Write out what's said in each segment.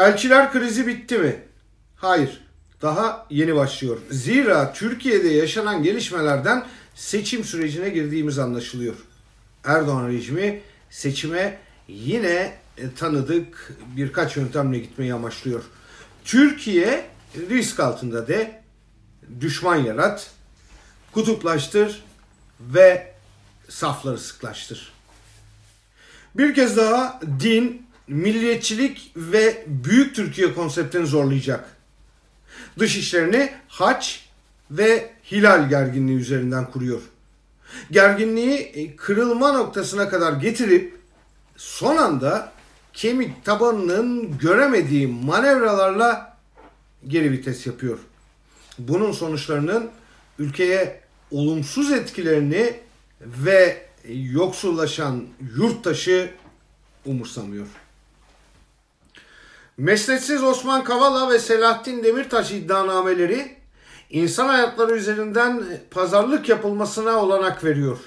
Elçiler krizi bitti mi? Hayır. Daha yeni başlıyor. Zira Türkiye'de yaşanan gelişmelerden seçim sürecine girdiğimiz anlaşılıyor. Erdoğan rejimi seçime yine e, tanıdık birkaç yöntemle gitmeyi amaçlıyor. Türkiye risk altında de düşman yarat, kutuplaştır ve safları sıklaştır. Bir kez daha din, milliyetçilik ve büyük Türkiye konseptini zorlayacak. Dış işlerini haç ve hilal gerginliği üzerinden kuruyor. Gerginliği e, kırılma noktasına kadar getirip son anda kemik tabanının göremediği manevralarla geri vites yapıyor. Bunun sonuçlarının ülkeye olumsuz etkilerini ve yoksullaşan yurttaşı umursamıyor. Mesleksiz Osman Kavala ve Selahattin Demirtaş iddianameleri insan hayatları üzerinden pazarlık yapılmasına olanak veriyor.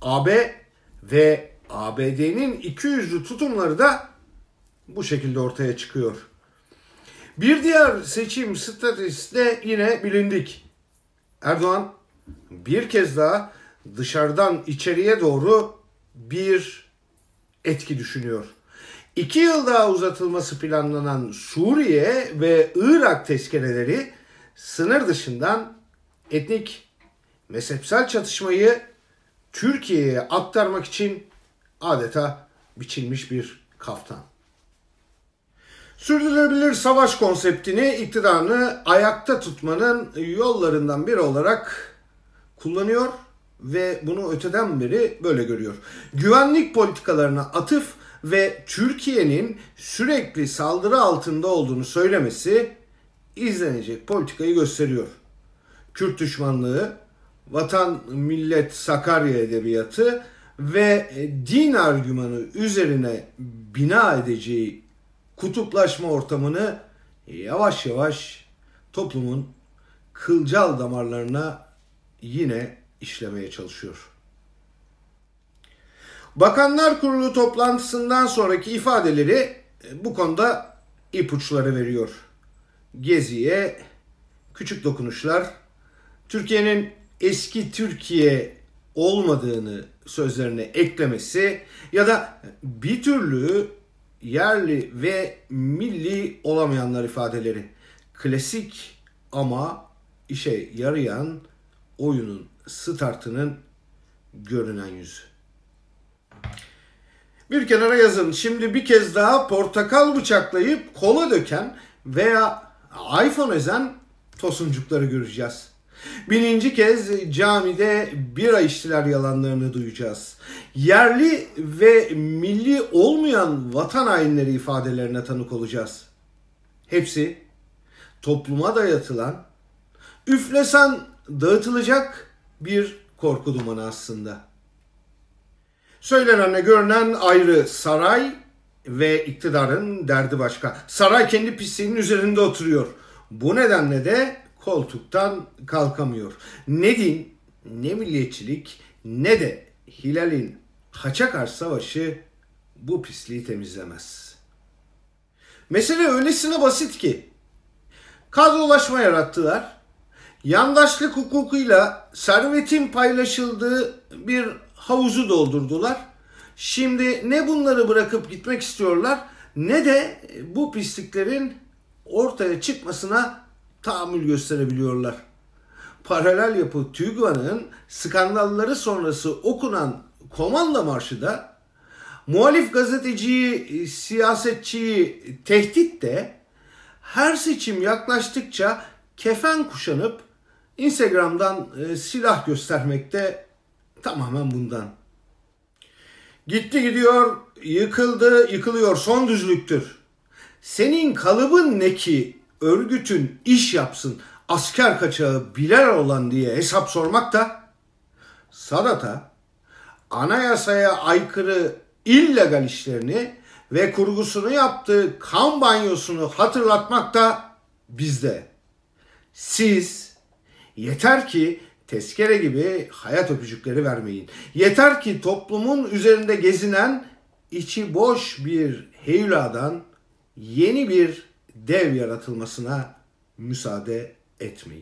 AB ve ABD'nin iki yüzlü tutumları da bu şekilde ortaya çıkıyor. Bir diğer seçim stratejisi de yine bilindik. Erdoğan bir kez daha dışarıdan içeriye doğru bir etki düşünüyor. İki yıl daha uzatılması planlanan Suriye ve Irak tezkereleri sınır dışından etnik mezhepsel çatışmayı Türkiye'ye aktarmak için adeta biçilmiş bir kaftan. Sürdürülebilir savaş konseptini iktidarını ayakta tutmanın yollarından biri olarak kullanıyor ve bunu öteden beri böyle görüyor. Güvenlik politikalarına atıf ve Türkiye'nin sürekli saldırı altında olduğunu söylemesi izlenecek politikayı gösteriyor. Kürt düşmanlığı, vatan millet Sakarya edebiyatı ve din argümanı üzerine bina edeceği kutuplaşma ortamını yavaş yavaş toplumun kılcal damarlarına yine işlemeye çalışıyor. Bakanlar Kurulu toplantısından sonraki ifadeleri e, bu konuda ipuçları veriyor. Gezi'ye küçük dokunuşlar, Türkiye'nin eski Türkiye olmadığını sözlerine eklemesi ya da bir türlü yerli ve milli olamayanlar ifadeleri. Klasik ama işe yarayan oyunun startının görünen yüzü. Bir kenara yazın. Şimdi bir kez daha portakal bıçaklayıp kola döken veya iPhone ezen tosuncukları göreceğiz. Bininci kez camide bira içtiler yalanlarını duyacağız. Yerli ve milli olmayan vatan hainleri ifadelerine tanık olacağız. Hepsi topluma dayatılan, üflesen dağıtılacak bir korku dumanı aslında. Söylenenle görünen ayrı saray ve iktidarın derdi başka. Saray kendi pisliğinin üzerinde oturuyor. Bu nedenle de koltuktan kalkamıyor. Ne din, ne milliyetçilik, ne de Hilal'in haça karşı savaşı bu pisliği temizlemez. Mesele öylesine basit ki kadrolaşma yarattılar. Yandaşlık hukukuyla servetin paylaşıldığı bir havuzu doldurdular. Şimdi ne bunları bırakıp gitmek istiyorlar ne de bu pisliklerin ortaya çıkmasına tahammül gösterebiliyorlar. Paralel yapı TÜGVA'nın skandalları sonrası okunan komanda marşı da muhalif gazeteciyi, siyasetçiyi tehdit de her seçim yaklaştıkça kefen kuşanıp Instagram'dan e, silah göstermekte tamamen bundan. Gitti gidiyor, yıkıldı, yıkılıyor son düzlüktür. Senin kalıbın ne ki örgütün iş yapsın, asker kaçağı biler olan diye hesap sormak da Sadat'a anayasaya aykırı illegal işlerini ve kurgusunu yaptığı kan banyosunu hatırlatmak da bizde. Siz yeter ki tezkere gibi hayat öpücükleri vermeyin. Yeter ki toplumun üzerinde gezinen içi boş bir heyuladan yeni bir dev yaratılmasına müsaade etmeyin.